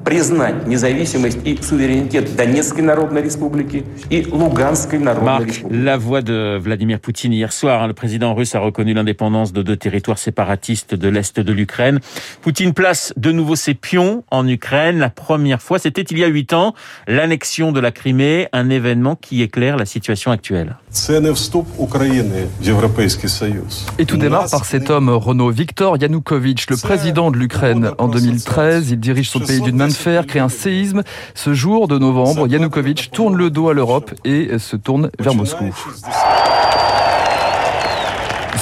незамедлительно признать независимость и суверенитет Донецкой Народной Республики и Луганской Народной Marc, Республики. la voix de Vladimir Poutine hier soir. hein, Le président russe a reconnu l'indépendance de deux territoires séparatistes de l'Est de l'Ukraine. Poutine place de nouveau ses pions en Ukraine. La première fois, c'était il y a huit ans, l'annexion de la Crimée, un événement qui éclaire la situation actuelle. Це не вступ України в Європейський Союз. Et tout démarre par cet homme, Renaud Viktor Yanukovych, le président de l'Ukraine. En 2013, il dirige son pays d'une main de fer, crée un séisme. Ce jour de novembre, Yanukovych tourne le dos à l'Europe et se tourne vers Moscou.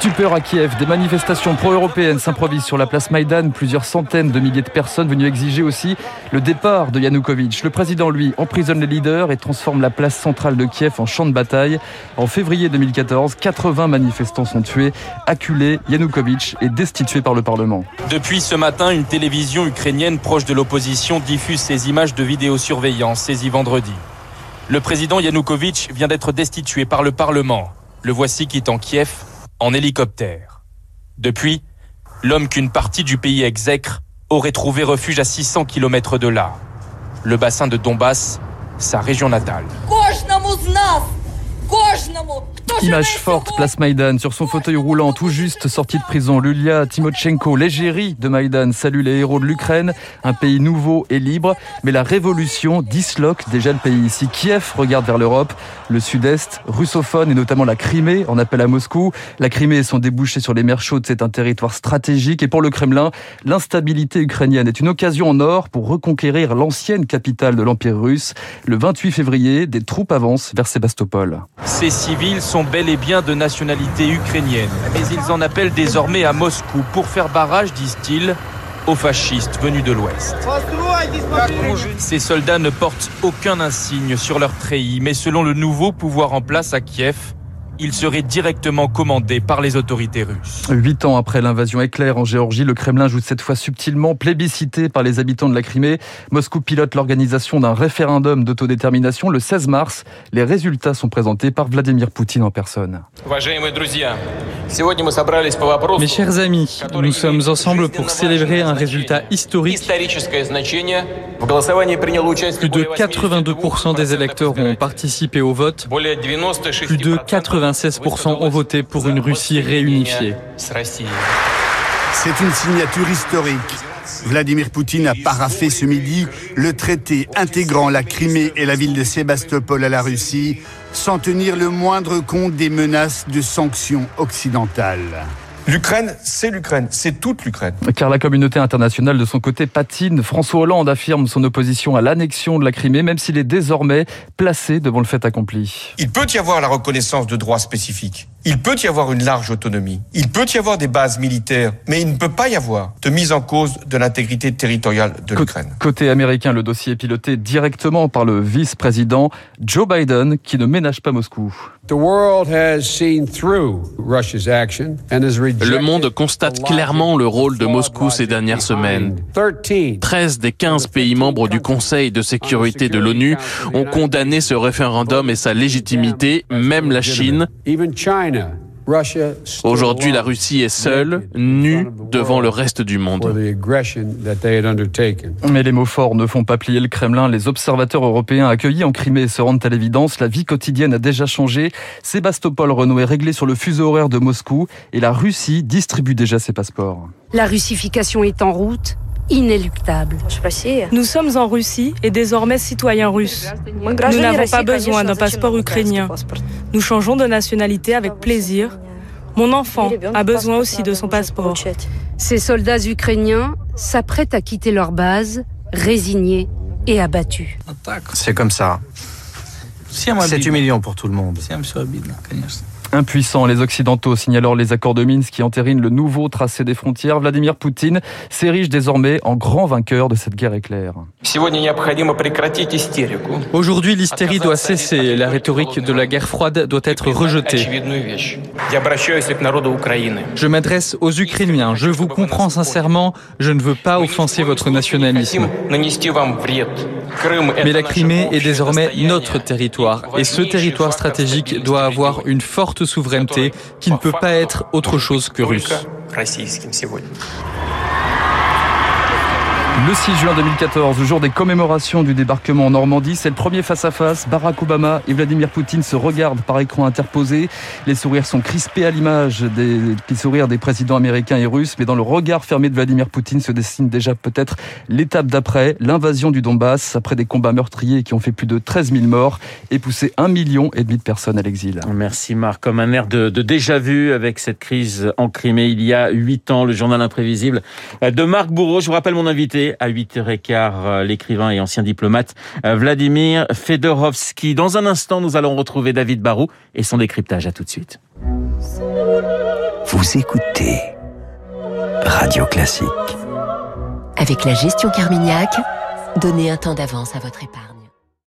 Stupeur à Kiev, des manifestations pro-européennes s'improvisent sur la place Maïdan. Plusieurs centaines de milliers de personnes venues exiger aussi le départ de Yanukovych. Le président, lui, emprisonne les leaders et transforme la place centrale de Kiev en champ de bataille. En février 2014, 80 manifestants sont tués. Acculé, Yanukovych est destitué par le Parlement. Depuis ce matin, une télévision ukrainienne proche de l'opposition diffuse ces images de vidéosurveillance saisies vendredi. Le président Yanukovych vient d'être destitué par le Parlement. Le voici quittant Kiev en hélicoptère. Depuis, l'homme qu'une partie du pays exècre aurait trouvé refuge à 600 km de là. Le bassin de Donbass, sa région natale. Image forte, place Maïdan, sur son fauteuil roulant, tout juste sorti de prison, Lulia Timochenko, l'égérie de Maïdan, salue les héros de l'Ukraine, un pays nouveau et libre, mais la révolution disloque déjà le pays. Si Kiev regarde vers l'Europe, le sud-est, russophone et notamment la Crimée, en appel à Moscou, la Crimée et son débouché sur les mers chaudes, c'est un territoire stratégique, et pour le Kremlin, l'instabilité ukrainienne est une occasion en or pour reconquérir l'ancienne capitale de l'Empire russe. Le 28 février, des troupes avancent vers Sébastopol bel et bien de nationalité ukrainienne, mais ils en appellent désormais à Moscou pour faire barrage, disent-ils, aux fascistes venus de l'Ouest. Ces soldats ne portent aucun insigne sur leur treillis, mais selon le nouveau pouvoir en place à Kiev, ils seraient directement commandés par les autorités russes. Huit ans après l'invasion éclair en Géorgie, le Kremlin joue cette fois subtilement plébiscité par les habitants de la Crimée. Moscou pilote l'organisation d'un référendum d'autodétermination le 16 mars. Les résultats sont présentés par Vladimir Poutine en personne. Mes chers amis, nous sommes ensemble pour célébrer un résultat historique. Plus de 82% des électeurs ont participé au vote. Plus de 96% ont voté pour une Russie réunifiée. C'est une signature historique. Vladimir Poutine a paraffé ce midi le traité intégrant la Crimée et la ville de Sébastopol à la Russie, sans tenir le moindre compte des menaces de sanctions occidentales. L'Ukraine, c'est l'Ukraine, c'est toute l'Ukraine. Car la communauté internationale de son côté patine. François Hollande affirme son opposition à l'annexion de la Crimée, même s'il est désormais placé devant le fait accompli. Il peut y avoir la reconnaissance de droits spécifiques. Il peut y avoir une large autonomie. Il peut y avoir des bases militaires, mais il ne peut pas y avoir de mise en cause de l'intégrité territoriale de l'Ukraine. Côté américain, le dossier est piloté directement par le vice-président Joe Biden, qui ne ménage pas Moscou. Le monde constate clairement le rôle de Moscou ces dernières semaines. 13 des 15 pays membres du Conseil de sécurité de l'ONU ont condamné ce référendum et sa légitimité, même la Chine. Aujourd'hui, la Russie est seule, nue devant le reste du monde. Mais les mots forts ne font pas plier le Kremlin. Les observateurs européens accueillis en Crimée se rendent à l'évidence. La vie quotidienne a déjà changé. Sébastopol Renault est réglé sur le fuseau horaire de Moscou et la Russie distribue déjà ses passeports. La russification est en route inéluctable. Nous sommes en Russie et désormais citoyens russes. Nous n'avons pas besoin d'un passeport ukrainien. Nous changeons de nationalité avec plaisir. Mon enfant a besoin aussi de son passeport. Ces soldats ukrainiens s'apprêtent à quitter leur base, résignés et abattus. C'est comme ça. C'est humiliant pour tout le monde. Impuissants, les Occidentaux signent alors les accords de Minsk qui entérinent le nouveau tracé des frontières. Vladimir Poutine s'érige désormais en grand vainqueur de cette guerre éclair. Aujourd'hui, l'hystérie doit cesser. La rhétorique de la guerre froide doit être rejetée. Je m'adresse aux Ukrainiens. Je vous comprends sincèrement. Je ne veux pas offenser votre nationalisme. Mais la Crimée est désormais notre territoire et ce territoire stratégique doit avoir une forte souveraineté qui ne peut pas être autre chose que russe. Le 6 juin 2014, le jour des commémorations du débarquement en Normandie, c'est le premier face-à-face. Barack Obama et Vladimir Poutine se regardent par écran interposé. Les sourires sont crispés à l'image des sourires des présidents américains et russes, mais dans le regard fermé de Vladimir Poutine se dessine déjà peut-être l'étape d'après, l'invasion du Donbass, après des combats meurtriers qui ont fait plus de 13 000 morts et poussé un million et demi de personnes à l'exil. Merci Marc. Comme un air de, de déjà-vu avec cette crise en Crimée il y a huit ans, le journal imprévisible de Marc Bourreau. Je vous rappelle mon invité à 8h15 euh, l'écrivain et ancien diplomate euh, Vladimir Fedorovski. Dans un instant, nous allons retrouver David Barou et son décryptage. À tout de suite. Vous écoutez Radio Classique. Avec la gestion Carmignac, donnez un temps d'avance à votre épargne.